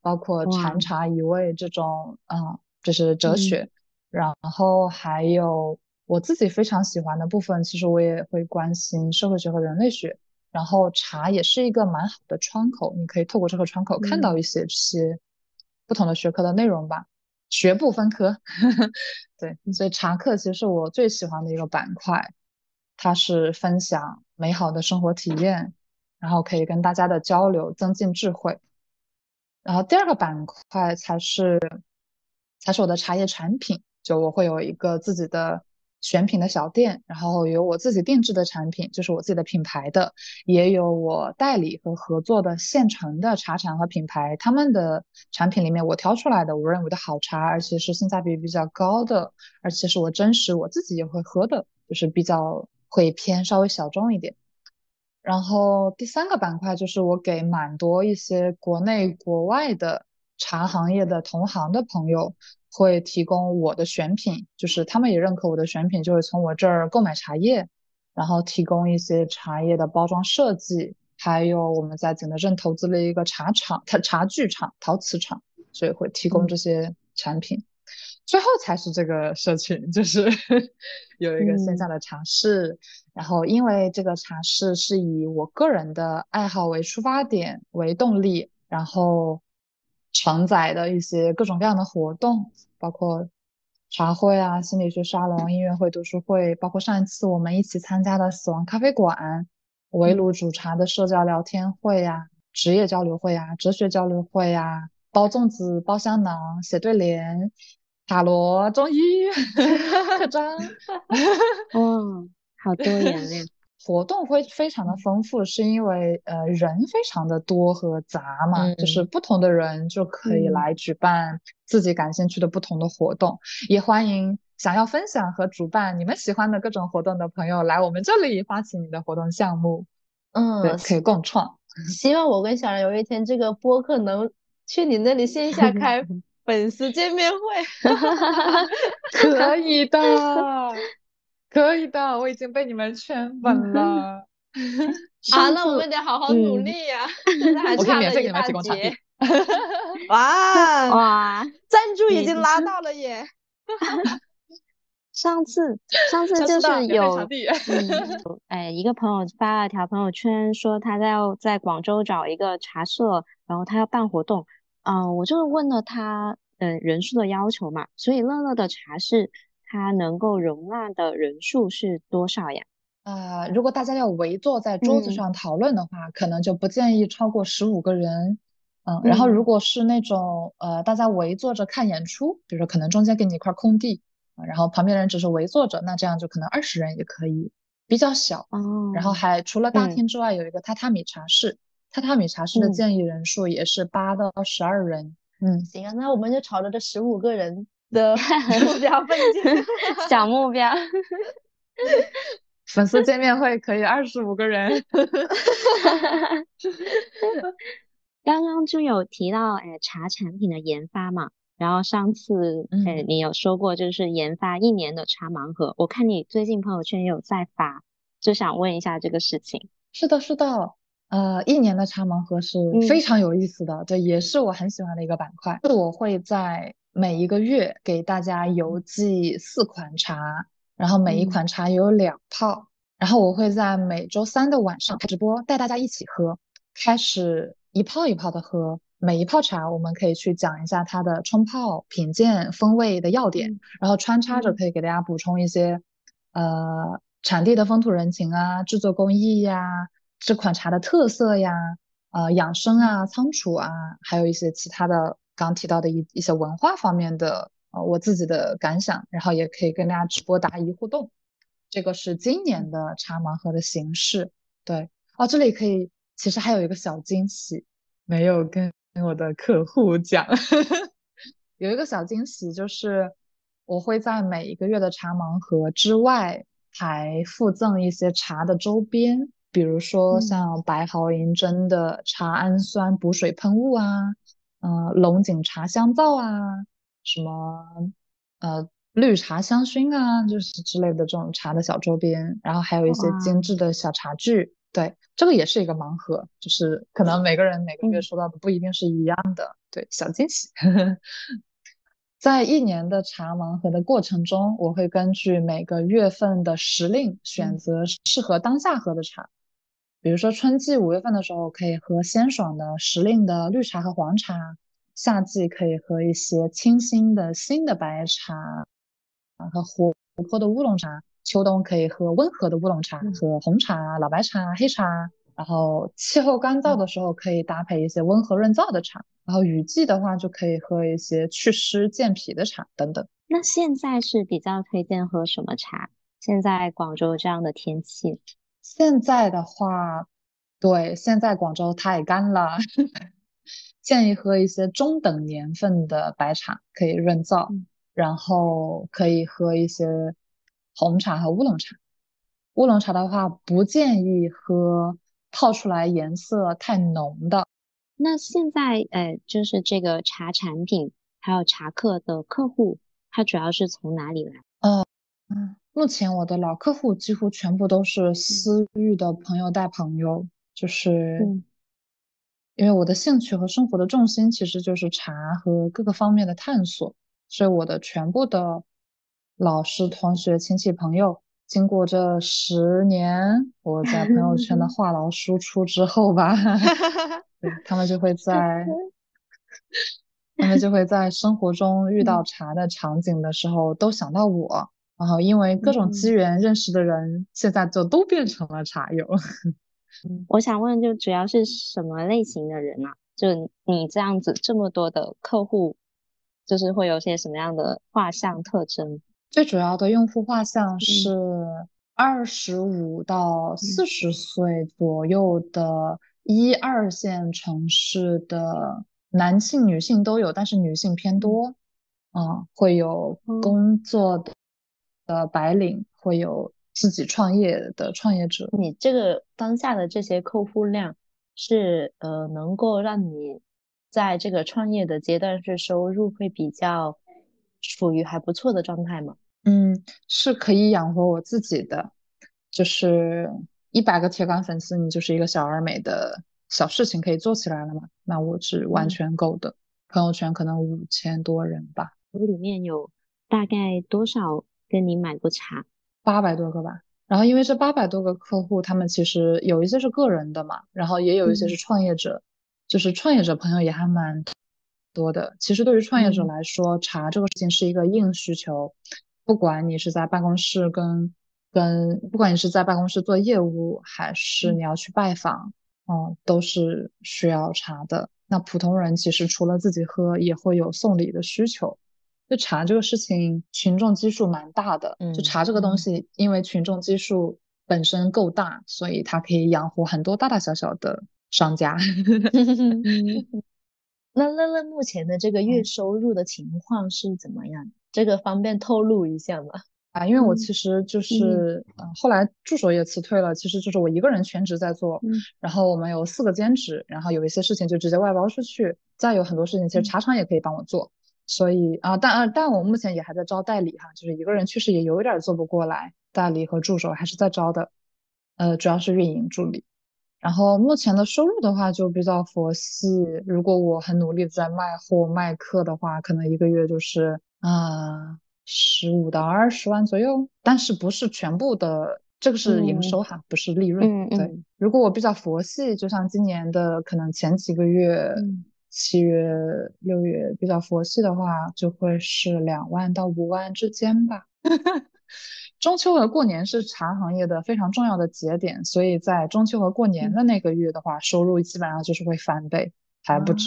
包括禅。茶一味这种啊，这是哲学，然后还有。我自己非常喜欢的部分，其实我也会关心社会学和人类学，然后茶也是一个蛮好的窗口，你可以透过这个窗口看到一些这些不同的学科的内容吧，学不分科，对，所以茶课其实是我最喜欢的一个板块，它是分享美好的生活体验，然后可以跟大家的交流增进智慧，然后第二个板块才是才是我的茶叶产品，就我会有一个自己的。选品的小店，然后有我自己定制的产品，就是我自己的品牌的，也有我代理和合作的现成的茶厂和品牌，他们的产品里面我挑出来的，我认为的好茶，而且是性价比比较高的，而且是我真实我自己也会喝的，就是比较会偏稍微小众一点。然后第三个板块就是我给蛮多一些国内国外的茶行业的同行的朋友。会提供我的选品，就是他们也认可我的选品，就会从我这儿购买茶叶，然后提供一些茶叶的包装设计，还有我们在景德镇投资了一个茶厂，它茶具厂、陶瓷厂，所以会提供这些产品。最后才是这个社群，就是 有一个线下的茶室，然后因为这个茶室是以我个人的爱好为出发点为动力，然后。承载的一些各种各样的活动，包括茶会啊、心理学沙龙、音乐会、读书会，包括上一次我们一起参加的死亡咖啡馆、围炉煮茶的社交聊天会呀、职业交流会呀、哲学交流会呀、包粽子、包香囊、写对联、塔罗、中医、刻 章，嗯，好多颜料。活动会非常的丰富，是因为呃人非常的多和杂嘛，就是不同的人就可以来举办自己感兴趣的不同的活动，也欢迎想要分享和主办你们喜欢的各种活动的朋友来我们这里发起你的活动项目，嗯，对，可以共创。希望我跟小然有一天这个播客能去你那里线下开 粉丝见面会，可以的。可以的，我已经被你们圈粉了。啊，那我们得好好努力呀！现在还差了一大截。哇 哇，赞助已经拉到了耶！上次上次就是有，嗯，哎，一个朋友发了条朋友圈，说他在要在广州找一个茶社，然后他要办活动。嗯，我就问了他，嗯，人数的要求嘛。所以乐乐的茶室。它能够容纳的人数是多少呀？呃，如果大家要围坐在桌子上讨论的话，可能就不建议超过十五个人。嗯，然后如果是那种呃大家围坐着看演出，比如说可能中间给你一块空地，然后旁边人只是围坐着，那这样就可能二十人也可以，比较小。哦，然后还除了大厅之外，有一个榻榻米茶室，榻榻米茶室的建议人数也是八到十二人。嗯，行啊，那我们就朝着这十五个人的 目标奋进，小目标。粉丝见面会可以二十五个人。刚刚就有提到，哎，茶产品的研发嘛。然后上次，哎，你有说过就是研发一年的茶盲盒。我看你最近朋友圈有在发，就想问一下这个事情。是的，是的。呃，一年的茶盲盒是非常有意思的，这也是我很喜欢的一个板块。我会在每一个月给大家邮寄四款茶，然后每一款茶有两泡，然后我会在每周三的晚上开直播，带大家一起喝，开始一泡一泡的喝。每一泡茶，我们可以去讲一下它的冲泡、品鉴、风味的要点，然后穿插着可以给大家补充一些，呃，产地的风土人情啊，制作工艺呀。这款茶的特色呀，呃，养生啊，仓储啊，还有一些其他的刚提到的一一些文化方面的，呃，我自己的感想，然后也可以跟大家直播答疑互动。这个是今年的茶盲盒的形式。对，哦，这里可以，其实还有一个小惊喜，没有跟我的客户讲，有一个小惊喜就是我会在每一个月的茶盲盒之外，还附赠一些茶的周边。比如说像白毫银针的茶氨酸补水喷雾啊，嗯，龙井茶香皂啊，什么呃绿茶香薰啊，就是之类的这种茶的小周边，然后还有一些精致的小茶具。对，这个也是一个盲盒，就是可能每个人每个月收到的不一定是一样的。对，小惊喜。在一年的茶盲盒的过程中，我会根据每个月份的时令选择适合当下喝的茶。比如说春季五月份的时候，可以喝鲜爽的时令的绿茶和黄茶；夏季可以喝一些清新的新的白茶啊和活泼的乌龙茶；秋冬可以喝温和的乌龙茶和红茶、老白茶、黑茶；然后气候干燥的时候，可以搭配一些温和润燥的茶；然后雨季的话，就可以喝一些祛湿健脾的茶等等。那现在是比较推荐喝什么茶？现在广州这样的天气。现在的话，对，现在广州太干了，建议喝一些中等年份的白茶，可以润燥，然后可以喝一些红茶和乌龙茶。乌龙茶的话，不建议喝泡出来颜色太浓的。那现在，呃，就是这个茶产品还有茶客的客户，他主要是从哪里来？呃，嗯。目前我的老客户几乎全部都是私域的朋友带朋友，就是因为我的兴趣和生活的重心其实就是茶和各个方面的探索，所以我的全部的老师、同学、亲戚、朋友，经过这十年我在朋友圈的 话痨输出之后吧，他们就会在。他们就会在生活中遇到茶的场景的时候都想到我。然后因为各种机缘认识的人，现在就都变成了茶友。我想问，就主要是什么类型的人啊？就你这样子这么多的客户，就是会有些什么样的画像特征？最主要的用户画像是二十五到四十岁左右的一二线城市的男性、女性都有，但是女性偏多。嗯，会有工作的。的白领会有自己创业的创业者，你这个当下的这些客户量是呃能够让你在这个创业的阶段是收入会比较处于还不错的状态吗？嗯，是可以养活我自己的，就是一百个铁杆粉丝，你就是一个小而美的小事情可以做起来了嘛？那我是完全够的。朋友圈可能五千多人吧，里面有大概多少？跟你买过茶，八百多个吧。然后因为这八百多个客户，他们其实有一些是个人的嘛，然后也有一些是创业者，就是创业者朋友也还蛮多的。其实对于创业者来说，茶这个事情是一个硬需求，不管你是在办公室跟跟，不管你是在办公室做业务，还是你要去拜访，嗯，都是需要茶的。那普通人其实除了自己喝，也会有送礼的需求。就查这个事情，群众基数蛮大的。就查这个东西，因为群众基数本身够大，所以它可以养活很多大大小小的商家。那乐乐目前的这个月收入的情况是怎么样？这个方便透露一下吗？啊，因为我其实就是呃，后来助手也辞退了，其实就是我一个人全职在做。嗯。然后我们有四个兼职，然后有一些事情就直接外包出去，再有很多事情其实茶厂也可以帮我做。所以啊，但啊，但我目前也还在招代理哈，就是一个人确实也有一点做不过来，代理和助手还是在招的，呃，主要是运营助理。然后目前的收入的话就比较佛系，如果我很努力在卖货卖课的话，可能一个月就是啊十五到二十万左右，但是不是全部的，这个是营收哈，不是利润。对，如果我比较佛系，就像今年的可能前几个月，七月六月比较佛系的话，就会是两万到五万之间吧。中秋和过年是茶行业的非常重要的节点，所以在中秋和过年的那个月的话，收入基本上就是会翻倍，还不止。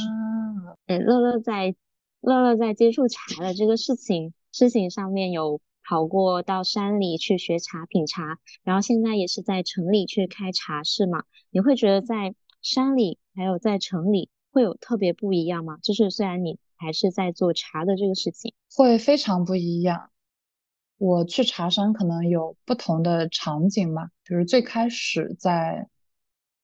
哎，乐乐在乐乐在接触茶的这个事情事情上面有跑过到山里去学茶品茶，然后现在也是在城里去开茶室嘛？你会觉得在山里还有在城里会有特别不一样吗？就是虽然你还是在做茶的这个事情，会非常不一样。我去茶山可能有不同的场景嘛，比如最开始在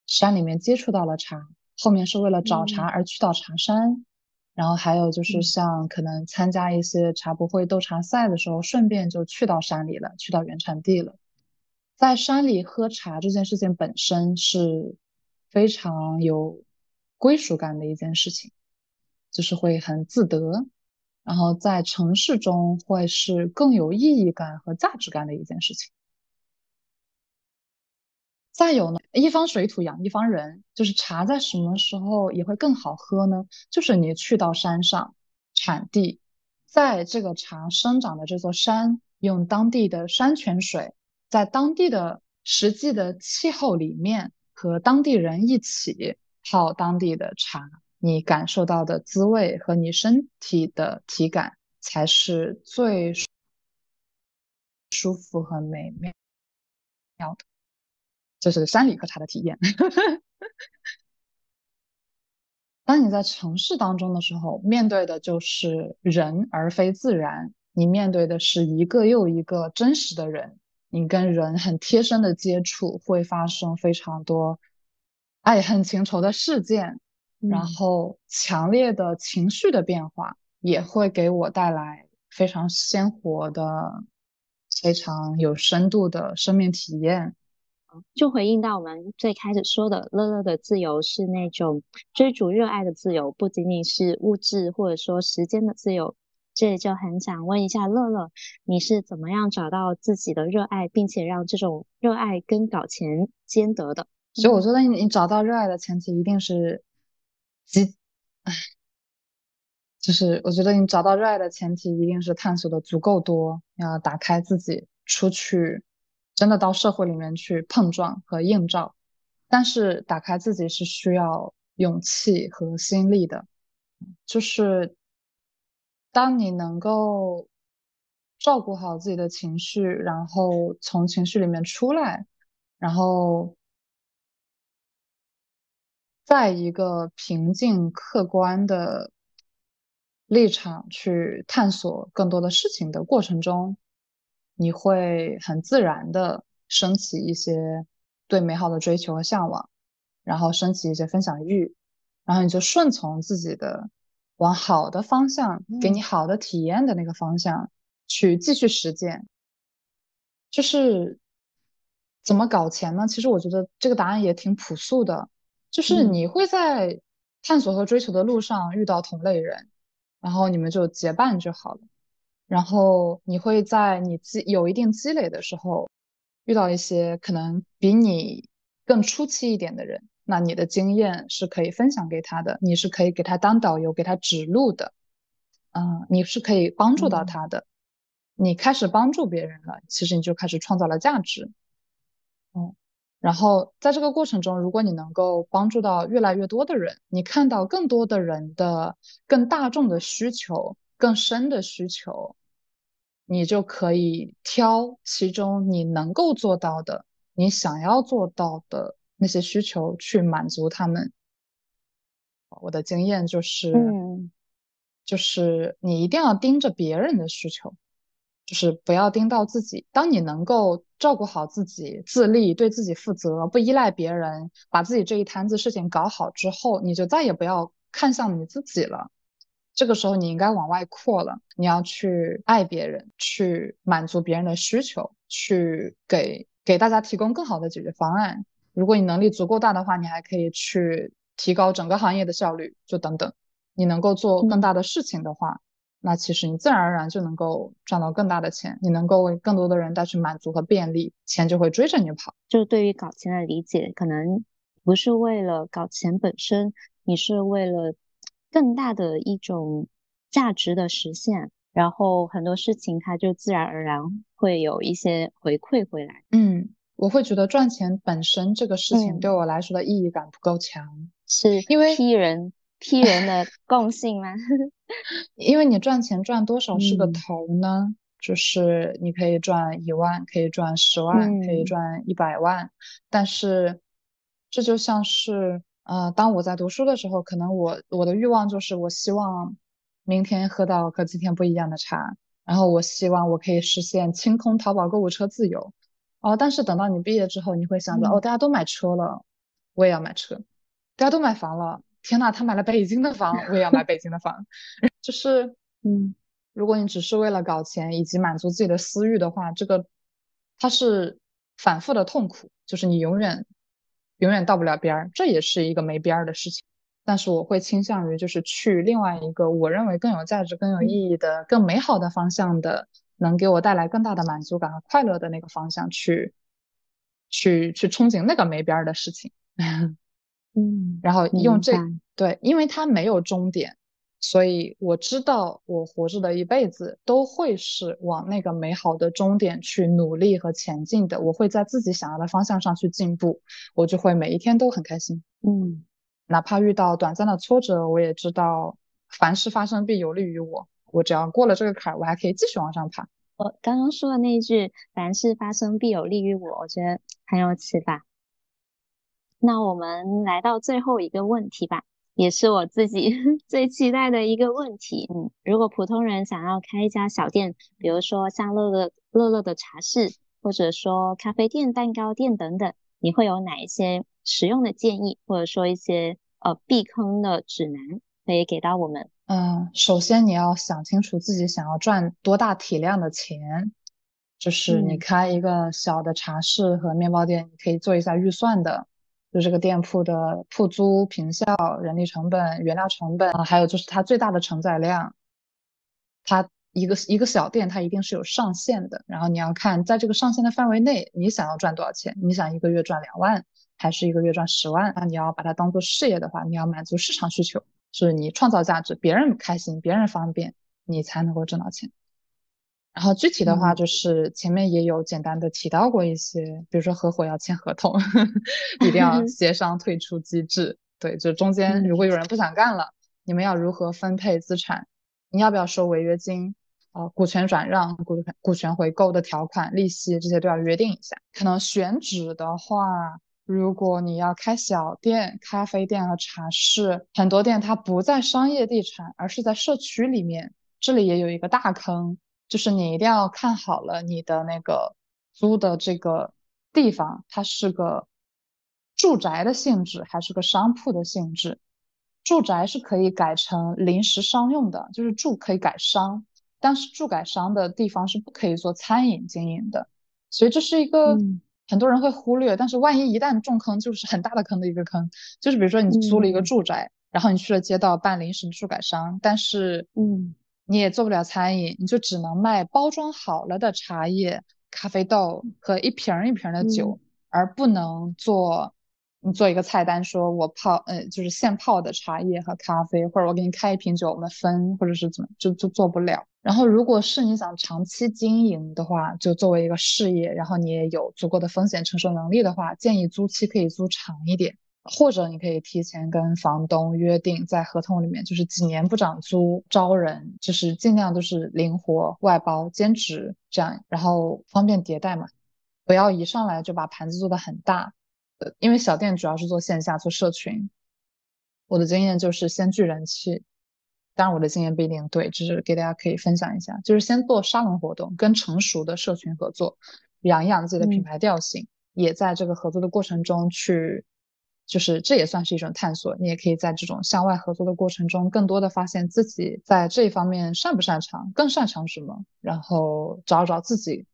山里面接触到了茶，后面是为了找茶而去到茶山，然后还有就是像可能参加一些茶博会、斗茶赛的时候，顺便就去到山里了，去到原产地了。在山里喝茶这件事情本身是非常有归属感的一件事情，就是会很自得。然后在城市中会是更有意义感和价值感的一件事情。再有呢，一方水土养一方人，就是茶在什么时候也会更好喝呢？就是你去到山上产地，在这个茶生长的这座山，用当地的山泉水，在当地的实际的气候里面，和当地人一起泡当地的茶。你感受到的滋味和你身体的体感才是最舒服和美妙的，这是山里喝茶的体验。当你在城市当中的时候，面对的就是人而非自然，你面对的是一个又一个真实的人，你跟人很贴身的接触，会发生非常多爱恨情仇的事件。然后，强烈的情绪的变化也会给我带来非常鲜活的、非常有深度的生命体验。就回应到我们最开始说的，乐乐的自由是那种追逐热爱的自由，不仅仅是物质或者说时间的自由。这里就很想问一下乐乐，你是怎么样找到自己的热爱，并且让这种热爱跟搞钱兼得的？所以我觉得，你找到热爱的前提一定是。积，唉，就是我觉得你找到热爱的前提一定是探索的足够多，要打开自己，出去，真的到社会里面去碰撞和映照。但是打开自己是需要勇气和心力的，就是当你能够照顾好自己的情绪，然后从情绪里面出来，然后。在一个平静客观的立场去探索更多的事情的过程中，你会很自然的升起一些对美好的追求和向往，然后升起一些分享欲，然后你就顺从自己的往好的方向，给你好的体验的那个方向去继续实践。就是怎么搞钱呢？其实我觉得这个答案也挺朴素的。就是你会在探索和追求的路上遇到同类人，然后你们就结伴就好了。然后你会在你积有一定积累的时候，遇到一些可能比你更初期一点的人，那你的经验是可以分享给他的，你是可以给他当导游，给他指路的，嗯，你是可以帮助到他的。你开始帮助别人了，其实你就开始创造了价值，嗯。然后在这个过程中，如果你能够帮助到越来越多的人，你看到更多的人的更大众的需求、更深的需求，你就可以挑其中你能够做到的、你想要做到的那些需求去满足他们。我的经验就是，嗯，就是你一定要盯着别人的需求。就是不要盯到自己。当你能够照顾好自己、自立、对自己负责、不依赖别人，把自己这一摊子事情搞好之后，你就再也不要看向你自己了。这个时候，你应该往外扩了。你要去爱别人，去满足别人的需求，去给给大家提供更好的解决方案。如果你能力足够大的话，你还可以去提高整个行业的效率，就等等。你能够做更大的事情的话。那其实你自然而然就能够赚到更大的钱，你能够为更多的人带去满足和便利，钱就会追着你跑。就对于搞钱的理解，可能不是为了搞钱本身，你是为了更大的一种价值的实现，然后很多事情它就自然而然会有一些回馈回来。嗯，我会觉得赚钱本身这个事情对我来说的意义感不够强，是因为批人。批人的共性吗？因为你赚钱赚多少是个头呢？就是你可以赚一万，可以赚十万，可以赚一百万。但是这就像是，呃，当我在读书的时候，可能我我的欲望就是我希望明天喝到和今天不一样的茶，然后我希望我可以实现清空淘宝购物车自由。哦，但是等到你毕业之后，你会想着，哦，大家都买车了，我也要买车；大家都买房了。天呐，他买了北京的房，我也要买北京的房。就是，嗯，如果你只是为了搞钱以及满足自己的私欲的话，这个它是反复的痛苦，就是你永远永远到不了边儿，这也是一个没边儿的事情。但是我会倾向于就是去另外一个我认为更有价值、更有意义的、更美好的方向的，能给我带来更大的满足感和快乐的那个方向去去去憧憬那个没边儿的事情。嗯，然后用这对，因为它没有终点，所以我知道我活着的一辈子都会是往那个美好的终点去努力和前进的。我会在自己想要的方向上去进步，我就会每一天都很开心。嗯，哪怕遇到短暂的挫折，我也知道凡事发生必有利于我。我只要过了这个坎儿，我还可以继续往上爬。我刚刚说的那一句“凡事发生必有利于我”，我觉得很有启发。那我们来到最后一个问题吧，也是我自己 最期待的一个问题。嗯，如果普通人想要开一家小店，比如说像乐乐乐乐的茶室，或者说咖啡店、蛋糕店等等，你会有哪一些实用的建议，或者说一些呃避坑的指南可以给到我们？嗯，首先你要想清楚自己想要赚多大体量的钱，就是你开一个小的茶室和面包店，你可以做一下预算的。就这个店铺的铺租、坪效、人力成本、原料成本啊，还有就是它最大的承载量。它一个一个小店，它一定是有上限的。然后你要看在这个上限的范围内，你想要赚多少钱？你想一个月赚两万，还是一个月赚十万？那你要把它当做事业的话，你要满足市场需求，是你创造价值，别人开心，别人方便，你才能够挣到钱。然后具体的话，就是前面也有简单的提到过一些，比如说合伙要签合同，一定要 协商退出机制。对，就中间如果有人不想干了，你们要如何分配资产？你要不要收违约金？呃，股权转让、股权股权回购的条款、利息这些都要约定一下。可能选址的话，如果你要开小店、咖啡店和茶室，很多店它不在商业地产，而是在社区里面，这里也有一个大坑。就是你一定要看好了你的那个租的这个地方，它是个住宅的性质还是个商铺的性质？住宅是可以改成临时商用的，就是住可以改商，但是住改商的地方是不可以做餐饮经营的。所以这是一个很多人会忽略，但是万一一旦中坑，就是很大的坑的一个坑。就是比如说你租了一个住宅，然后你去了街道办临时的住改商，但是嗯。你也做不了餐饮，你就只能卖包装好了的茶叶、咖啡豆和一瓶一瓶的酒，而不能做你做一个菜单，说我泡呃就是现泡的茶叶和咖啡，或者我给你开一瓶酒，我们分，或者是怎么就就做不了。然后，如果是你想长期经营的话，就作为一个事业，然后你也有足够的风险承受能力的话，建议租期可以租长一点，或者你可以提前跟房东约定，在合同里面就是几年不涨租，招人就是尽量都是灵活外包兼职这样，然后方便迭代嘛，不要一上来就把盘子做得很大，呃，因为小店主要是做线下做社群，我的经验就是先聚人气。当然，我的经验不一定对，只是给大家可以分享一下，就是先做沙龙活动，跟成熟的社群合作，养一养自己的品牌调性，也在这个合作的过程中去，就是这也算是一种探索。你也可以在这种向外合作的过程中，更多的发现自己在这一方面擅不擅长，更擅长什么，然后找找自己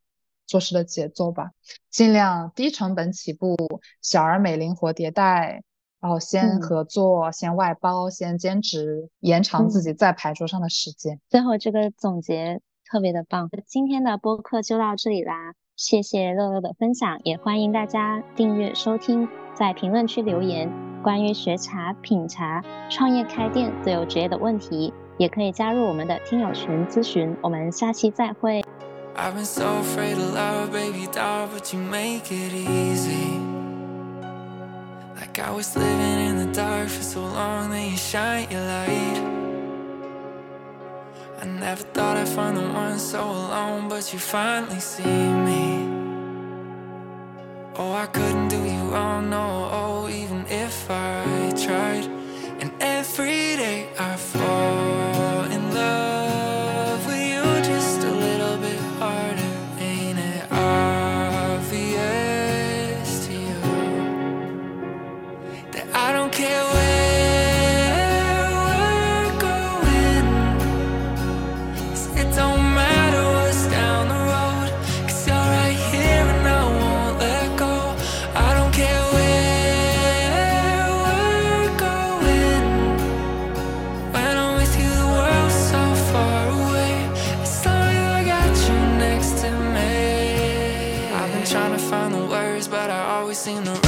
做事的节奏吧，尽量低成本起步，小而美，灵活迭代。然后先合作，先外包，先兼职，延长自己在牌桌上的时间。最后这个总结特别的棒，今天的播客就到这里啦，谢谢乐乐的分享，也欢迎大家订阅收听，在评论区留言关于学茶、品茶、创业开店自由职业的问题，也可以加入我们的听友群咨询。我们下期再会。Like I was living in the dark for so long, then you shine your light. I never thought I'd find the one so alone, but you finally see me. Oh, I couldn't do you wrong, no, oh, seen the